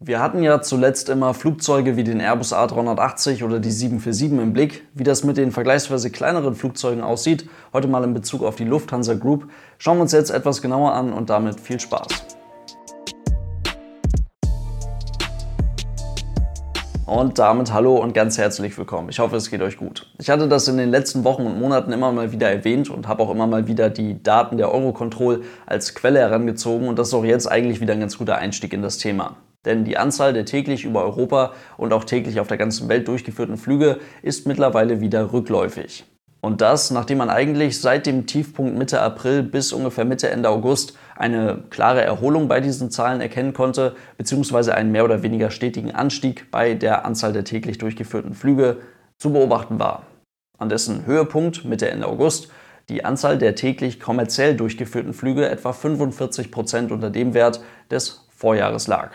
Wir hatten ja zuletzt immer Flugzeuge wie den Airbus A380 oder die 747 im Blick. Wie das mit den vergleichsweise kleineren Flugzeugen aussieht, heute mal in Bezug auf die Lufthansa Group, schauen wir uns jetzt etwas genauer an und damit viel Spaß. Und damit hallo und ganz herzlich willkommen. Ich hoffe, es geht euch gut. Ich hatte das in den letzten Wochen und Monaten immer mal wieder erwähnt und habe auch immer mal wieder die Daten der Eurocontrol als Quelle herangezogen und das ist auch jetzt eigentlich wieder ein ganz guter Einstieg in das Thema. Denn die Anzahl der täglich über Europa und auch täglich auf der ganzen Welt durchgeführten Flüge ist mittlerweile wieder rückläufig. Und das, nachdem man eigentlich seit dem Tiefpunkt Mitte April bis ungefähr Mitte Ende August eine klare Erholung bei diesen Zahlen erkennen konnte, beziehungsweise einen mehr oder weniger stetigen Anstieg bei der Anzahl der täglich durchgeführten Flüge zu beobachten war. An dessen Höhepunkt Mitte Ende August die Anzahl der täglich kommerziell durchgeführten Flüge etwa 45 Prozent unter dem Wert des Vorjahres lag.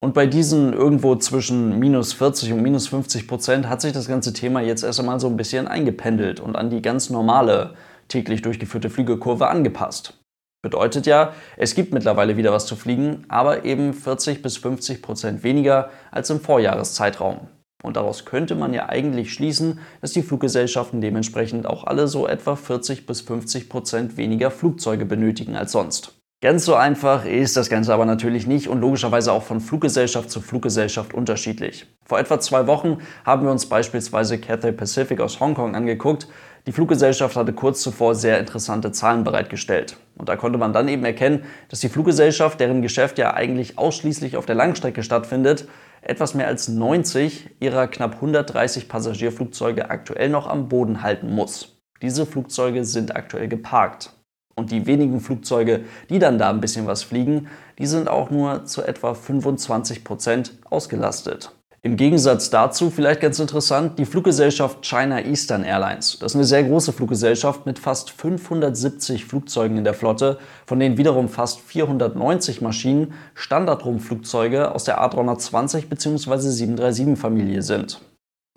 Und bei diesen irgendwo zwischen minus 40 und minus 50 Prozent hat sich das ganze Thema jetzt erst einmal so ein bisschen eingependelt und an die ganz normale täglich durchgeführte Flügekurve angepasst. Bedeutet ja, es gibt mittlerweile wieder was zu fliegen, aber eben 40 bis 50 Prozent weniger als im Vorjahreszeitraum. Und daraus könnte man ja eigentlich schließen, dass die Fluggesellschaften dementsprechend auch alle so etwa 40 bis 50 Prozent weniger Flugzeuge benötigen als sonst. Ganz so einfach ist das Ganze aber natürlich nicht und logischerweise auch von Fluggesellschaft zu Fluggesellschaft unterschiedlich. Vor etwa zwei Wochen haben wir uns beispielsweise Cathay Pacific aus Hongkong angeguckt. Die Fluggesellschaft hatte kurz zuvor sehr interessante Zahlen bereitgestellt. Und da konnte man dann eben erkennen, dass die Fluggesellschaft, deren Geschäft ja eigentlich ausschließlich auf der Langstrecke stattfindet, etwas mehr als 90 ihrer knapp 130 Passagierflugzeuge aktuell noch am Boden halten muss. Diese Flugzeuge sind aktuell geparkt. Und die wenigen Flugzeuge, die dann da ein bisschen was fliegen, die sind auch nur zu etwa 25 Prozent ausgelastet. Im Gegensatz dazu, vielleicht ganz interessant, die Fluggesellschaft China Eastern Airlines. Das ist eine sehr große Fluggesellschaft mit fast 570 Flugzeugen in der Flotte, von denen wiederum fast 490 Maschinen Standardrumpfflugzeuge aus der A320 bzw. 737-Familie sind.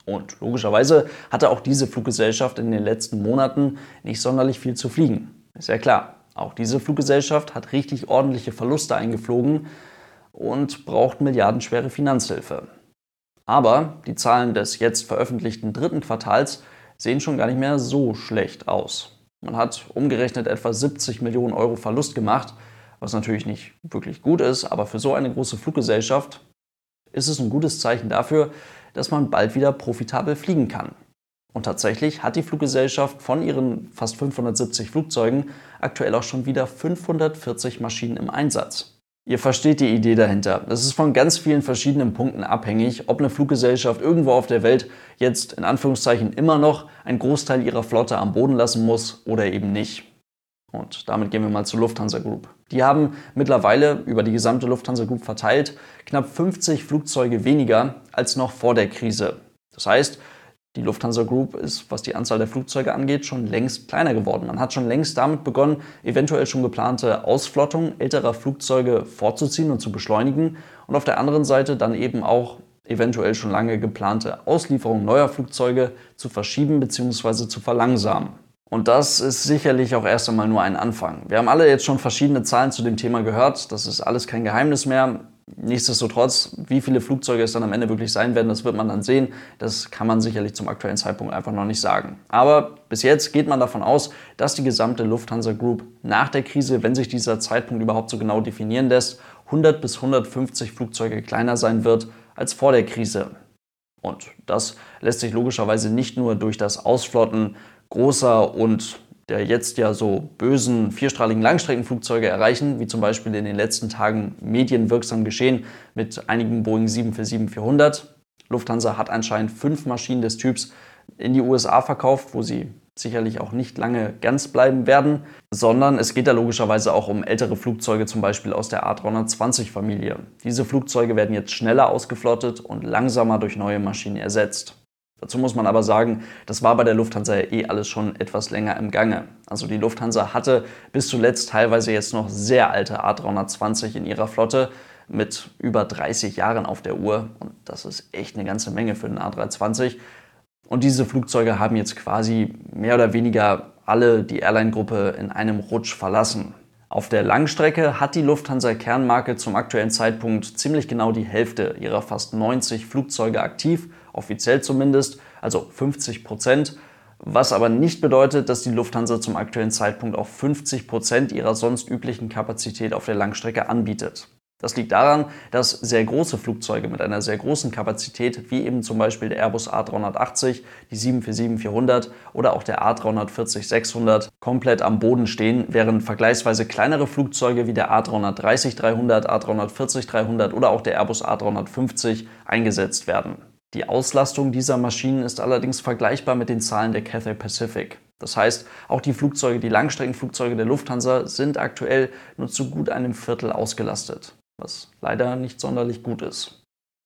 Und logischerweise hatte auch diese Fluggesellschaft in den letzten Monaten nicht sonderlich viel zu fliegen. Ist ja klar, auch diese Fluggesellschaft hat richtig ordentliche Verluste eingeflogen und braucht milliardenschwere Finanzhilfe. Aber die Zahlen des jetzt veröffentlichten dritten Quartals sehen schon gar nicht mehr so schlecht aus. Man hat umgerechnet etwa 70 Millionen Euro Verlust gemacht, was natürlich nicht wirklich gut ist, aber für so eine große Fluggesellschaft ist es ein gutes Zeichen dafür, dass man bald wieder profitabel fliegen kann. Und tatsächlich hat die Fluggesellschaft von ihren fast 570 Flugzeugen aktuell auch schon wieder 540 Maschinen im Einsatz. Ihr versteht die Idee dahinter. Es ist von ganz vielen verschiedenen Punkten abhängig, ob eine Fluggesellschaft irgendwo auf der Welt jetzt in Anführungszeichen immer noch einen Großteil ihrer Flotte am Boden lassen muss oder eben nicht. Und damit gehen wir mal zur Lufthansa Group. Die haben mittlerweile über die gesamte Lufthansa Group verteilt knapp 50 Flugzeuge weniger als noch vor der Krise. Das heißt, die Lufthansa Group ist, was die Anzahl der Flugzeuge angeht, schon längst kleiner geworden. Man hat schon längst damit begonnen, eventuell schon geplante Ausflottung älterer Flugzeuge vorzuziehen und zu beschleunigen und auf der anderen Seite dann eben auch eventuell schon lange geplante Auslieferung neuer Flugzeuge zu verschieben bzw. zu verlangsamen. Und das ist sicherlich auch erst einmal nur ein Anfang. Wir haben alle jetzt schon verschiedene Zahlen zu dem Thema gehört. Das ist alles kein Geheimnis mehr. Nichtsdestotrotz, wie viele Flugzeuge es dann am Ende wirklich sein werden, das wird man dann sehen. Das kann man sicherlich zum aktuellen Zeitpunkt einfach noch nicht sagen. Aber bis jetzt geht man davon aus, dass die gesamte Lufthansa Group nach der Krise, wenn sich dieser Zeitpunkt überhaupt so genau definieren lässt, 100 bis 150 Flugzeuge kleiner sein wird als vor der Krise. Und das lässt sich logischerweise nicht nur durch das Ausflotten großer und der jetzt ja so bösen vierstrahligen Langstreckenflugzeuge erreichen, wie zum Beispiel in den letzten Tagen medienwirksam geschehen mit einigen Boeing 747-400. Lufthansa hat anscheinend fünf Maschinen des Typs in die USA verkauft, wo sie sicherlich auch nicht lange ganz bleiben werden, sondern es geht da logischerweise auch um ältere Flugzeuge, zum Beispiel aus der A320-Familie. Diese Flugzeuge werden jetzt schneller ausgeflottet und langsamer durch neue Maschinen ersetzt. Dazu muss man aber sagen, das war bei der Lufthansa ja eh alles schon etwas länger im Gange. Also die Lufthansa hatte bis zuletzt teilweise jetzt noch sehr alte A320 in ihrer Flotte mit über 30 Jahren auf der Uhr. Und das ist echt eine ganze Menge für den A320. Und diese Flugzeuge haben jetzt quasi mehr oder weniger alle die Airline-Gruppe in einem Rutsch verlassen. Auf der Langstrecke hat die Lufthansa Kernmarke zum aktuellen Zeitpunkt ziemlich genau die Hälfte ihrer fast 90 Flugzeuge aktiv, offiziell zumindest, also 50 Prozent was aber nicht bedeutet, dass die Lufthansa zum aktuellen Zeitpunkt auch 50 Prozent ihrer sonst üblichen Kapazität auf der Langstrecke anbietet. Das liegt daran, dass sehr große Flugzeuge mit einer sehr großen Kapazität, wie eben zum Beispiel der Airbus A380, die 747-400 oder auch der A340-600, komplett am Boden stehen, während vergleichsweise kleinere Flugzeuge wie der A330-300, A340-300 oder auch der Airbus A350 eingesetzt werden. Die Auslastung dieser Maschinen ist allerdings vergleichbar mit den Zahlen der Cathay Pacific. Das heißt, auch die Flugzeuge, die Langstreckenflugzeuge der Lufthansa sind aktuell nur zu gut einem Viertel ausgelastet, was leider nicht sonderlich gut ist.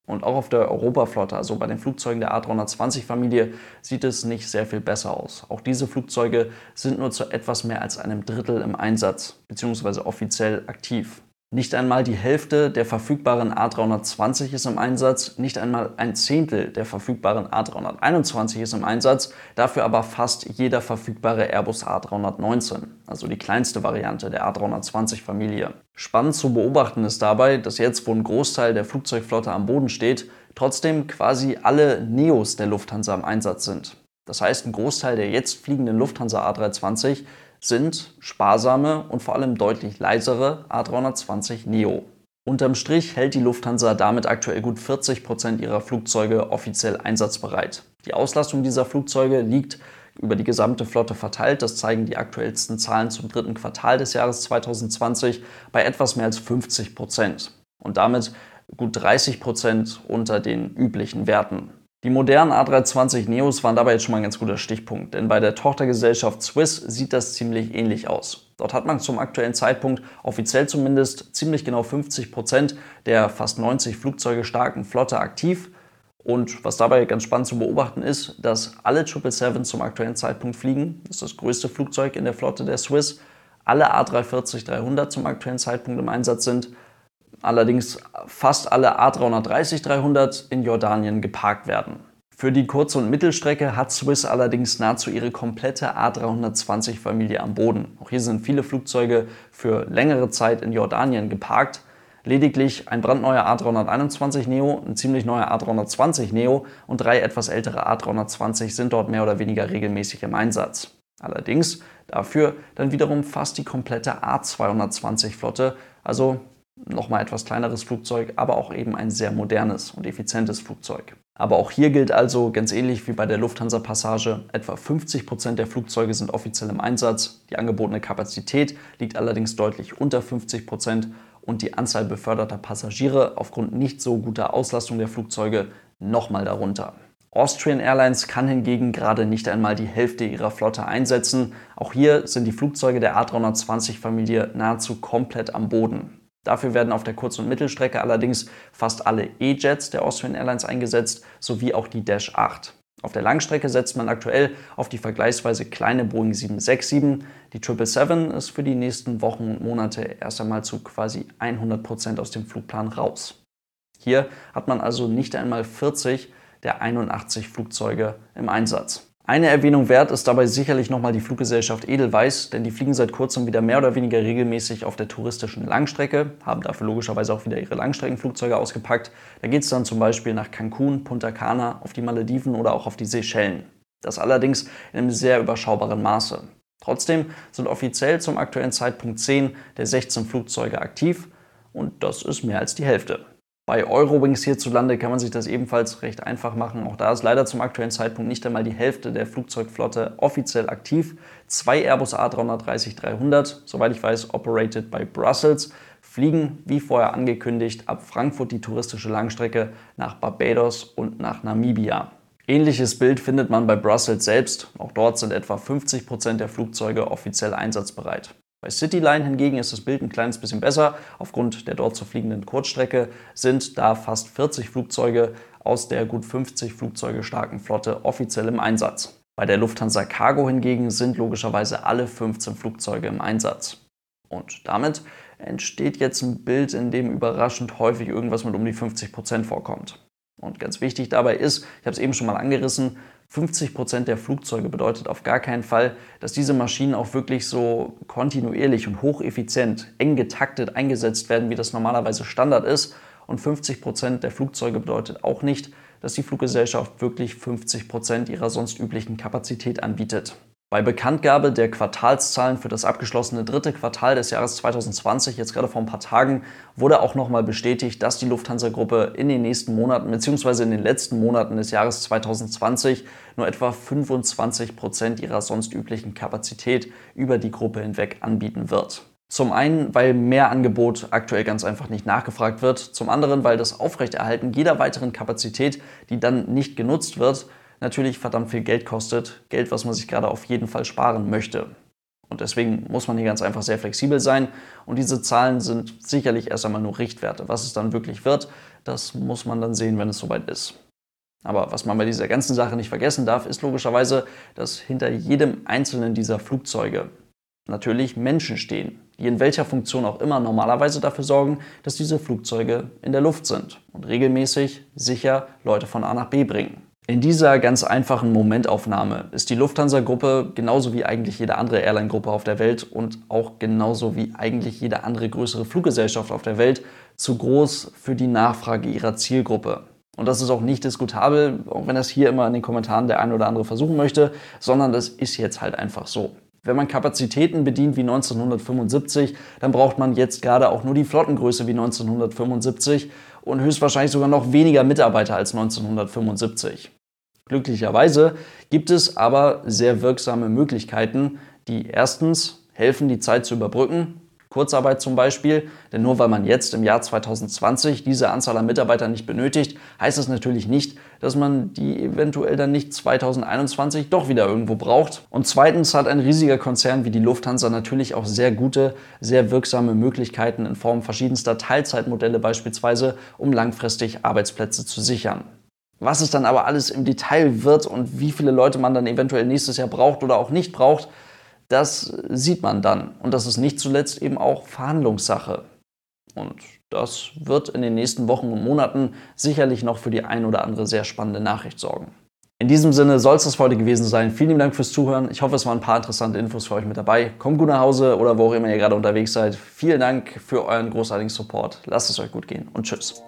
Und auch auf der Europaflotte, also bei den Flugzeugen der A320-Familie, sieht es nicht sehr viel besser aus. Auch diese Flugzeuge sind nur zu etwas mehr als einem Drittel im Einsatz, beziehungsweise offiziell aktiv. Nicht einmal die Hälfte der verfügbaren A320 ist im Einsatz, nicht einmal ein Zehntel der verfügbaren A321 ist im Einsatz, dafür aber fast jeder verfügbare Airbus A319, also die kleinste Variante der A320-Familie. Spannend zu beobachten ist dabei, dass jetzt, wo ein Großteil der Flugzeugflotte am Boden steht, trotzdem quasi alle Neos der Lufthansa im Einsatz sind. Das heißt, ein Großteil der jetzt fliegenden Lufthansa A320 sind sparsame und vor allem deutlich leisere A320 Neo. Unterm Strich hält die Lufthansa damit aktuell gut 40 Prozent ihrer Flugzeuge offiziell einsatzbereit. Die Auslastung dieser Flugzeuge liegt über die gesamte Flotte verteilt, das zeigen die aktuellsten Zahlen zum dritten Quartal des Jahres 2020, bei etwas mehr als 50%. Prozent und damit gut 30 Prozent unter den üblichen Werten. Die modernen A320 Neos waren dabei jetzt schon mal ein ganz guter Stichpunkt, denn bei der Tochtergesellschaft Swiss sieht das ziemlich ähnlich aus. Dort hat man zum aktuellen Zeitpunkt, offiziell zumindest, ziemlich genau 50 Prozent der fast 90 Flugzeuge starken Flotte aktiv. Und was dabei ganz spannend zu beobachten ist, dass alle 777 zum aktuellen Zeitpunkt fliegen. Das ist das größte Flugzeug in der Flotte der Swiss. Alle A340-300 zum aktuellen Zeitpunkt im Einsatz sind allerdings fast alle A330-300 in Jordanien geparkt werden. Für die Kurz- und Mittelstrecke hat Swiss allerdings nahezu ihre komplette A320-Familie am Boden. Auch hier sind viele Flugzeuge für längere Zeit in Jordanien geparkt. Lediglich ein brandneuer A321 Neo, ein ziemlich neuer A320 Neo und drei etwas ältere A320 sind dort mehr oder weniger regelmäßig im Einsatz. Allerdings dafür dann wiederum fast die komplette A220-Flotte, also nochmal etwas kleineres Flugzeug, aber auch eben ein sehr modernes und effizientes Flugzeug. Aber auch hier gilt also ganz ähnlich wie bei der Lufthansa Passage, etwa 50 Prozent der Flugzeuge sind offiziell im Einsatz, die angebotene Kapazität liegt allerdings deutlich unter 50 Prozent und die Anzahl beförderter Passagiere aufgrund nicht so guter Auslastung der Flugzeuge nochmal darunter. Austrian Airlines kann hingegen gerade nicht einmal die Hälfte ihrer Flotte einsetzen. Auch hier sind die Flugzeuge der A320-Familie nahezu komplett am Boden. Dafür werden auf der Kurz- und Mittelstrecke allerdings fast alle E-Jets der Austrian Airlines eingesetzt, sowie auch die Dash 8. Auf der Langstrecke setzt man aktuell auf die vergleichsweise kleine Boeing 767. Die 777 ist für die nächsten Wochen und Monate erst einmal zu quasi 100 Prozent aus dem Flugplan raus. Hier hat man also nicht einmal 40 der 81 Flugzeuge im Einsatz. Eine Erwähnung wert ist dabei sicherlich nochmal die Fluggesellschaft Edelweiss, denn die fliegen seit kurzem wieder mehr oder weniger regelmäßig auf der touristischen Langstrecke, haben dafür logischerweise auch wieder ihre Langstreckenflugzeuge ausgepackt. Da geht es dann zum Beispiel nach Cancun, Punta Cana, auf die Malediven oder auch auf die Seychellen. Das allerdings in einem sehr überschaubaren Maße. Trotzdem sind offiziell zum aktuellen Zeitpunkt 10 der 16 Flugzeuge aktiv und das ist mehr als die Hälfte. Bei Eurowings hierzulande kann man sich das ebenfalls recht einfach machen. Auch da ist leider zum aktuellen Zeitpunkt nicht einmal die Hälfte der Flugzeugflotte offiziell aktiv. Zwei Airbus A330-300, soweit ich weiß, operated by Brussels, fliegen, wie vorher angekündigt, ab Frankfurt die touristische Langstrecke nach Barbados und nach Namibia. Ähnliches Bild findet man bei Brussels selbst. Auch dort sind etwa 50 Prozent der Flugzeuge offiziell einsatzbereit. Bei Cityline hingegen ist das Bild ein kleines bisschen besser. Aufgrund der dort zu fliegenden Kurzstrecke sind da fast 40 Flugzeuge aus der gut 50 Flugzeuge starken Flotte offiziell im Einsatz. Bei der Lufthansa Cargo hingegen sind logischerweise alle 15 Flugzeuge im Einsatz. Und damit entsteht jetzt ein Bild, in dem überraschend häufig irgendwas mit um die 50 Prozent vorkommt. Und ganz wichtig dabei ist, ich habe es eben schon mal angerissen, 50 Prozent der Flugzeuge bedeutet auf gar keinen Fall, dass diese Maschinen auch wirklich so kontinuierlich und hocheffizient, eng getaktet eingesetzt werden, wie das normalerweise Standard ist. Und 50 Prozent der Flugzeuge bedeutet auch nicht, dass die Fluggesellschaft wirklich 50 Prozent ihrer sonst üblichen Kapazität anbietet. Bei Bekanntgabe der Quartalszahlen für das abgeschlossene dritte Quartal des Jahres 2020, jetzt gerade vor ein paar Tagen, wurde auch nochmal bestätigt, dass die Lufthansa-Gruppe in den nächsten Monaten bzw. in den letzten Monaten des Jahres 2020 nur etwa 25 Prozent ihrer sonst üblichen Kapazität über die Gruppe hinweg anbieten wird. Zum einen, weil mehr Angebot aktuell ganz einfach nicht nachgefragt wird. Zum anderen, weil das Aufrechterhalten jeder weiteren Kapazität, die dann nicht genutzt wird, natürlich verdammt viel Geld kostet. Geld, was man sich gerade auf jeden Fall sparen möchte. Und deswegen muss man hier ganz einfach sehr flexibel sein. Und diese Zahlen sind sicherlich erst einmal nur Richtwerte. Was es dann wirklich wird, das muss man dann sehen, wenn es soweit ist. Aber was man bei dieser ganzen Sache nicht vergessen darf, ist logischerweise, dass hinter jedem einzelnen dieser Flugzeuge natürlich Menschen stehen, die in welcher Funktion auch immer normalerweise dafür sorgen, dass diese Flugzeuge in der Luft sind und regelmäßig sicher Leute von A nach B bringen. In dieser ganz einfachen Momentaufnahme ist die Lufthansa-Gruppe genauso wie eigentlich jede andere Airline-Gruppe auf der Welt und auch genauso wie eigentlich jede andere größere Fluggesellschaft auf der Welt zu groß für die Nachfrage ihrer Zielgruppe. Und das ist auch nicht diskutabel, auch wenn das hier immer in den Kommentaren der eine oder andere versuchen möchte, sondern das ist jetzt halt einfach so. Wenn man Kapazitäten bedient wie 1975, dann braucht man jetzt gerade auch nur die Flottengröße wie 1975 und höchstwahrscheinlich sogar noch weniger Mitarbeiter als 1975. Glücklicherweise gibt es aber sehr wirksame Möglichkeiten, die erstens helfen, die Zeit zu überbrücken Kurzarbeit zum Beispiel, denn nur weil man jetzt im Jahr 2020 diese Anzahl an Mitarbeitern nicht benötigt, heißt es natürlich nicht, dass man die eventuell dann nicht 2021 doch wieder irgendwo braucht. Und zweitens hat ein riesiger Konzern wie die Lufthansa natürlich auch sehr gute, sehr wirksame Möglichkeiten in Form verschiedenster Teilzeitmodelle beispielsweise, um langfristig Arbeitsplätze zu sichern. Was es dann aber alles im Detail wird und wie viele Leute man dann eventuell nächstes Jahr braucht oder auch nicht braucht, das sieht man dann. Und das ist nicht zuletzt eben auch Verhandlungssache. Und das wird in den nächsten Wochen und Monaten sicherlich noch für die ein oder andere sehr spannende Nachricht sorgen. In diesem Sinne soll es das heute gewesen sein. Vielen Dank fürs Zuhören. Ich hoffe, es waren ein paar interessante Infos für euch mit dabei. Kommt gut nach Hause oder wo auch immer ihr gerade unterwegs seid. Vielen Dank für euren großartigen Support. Lasst es euch gut gehen und tschüss.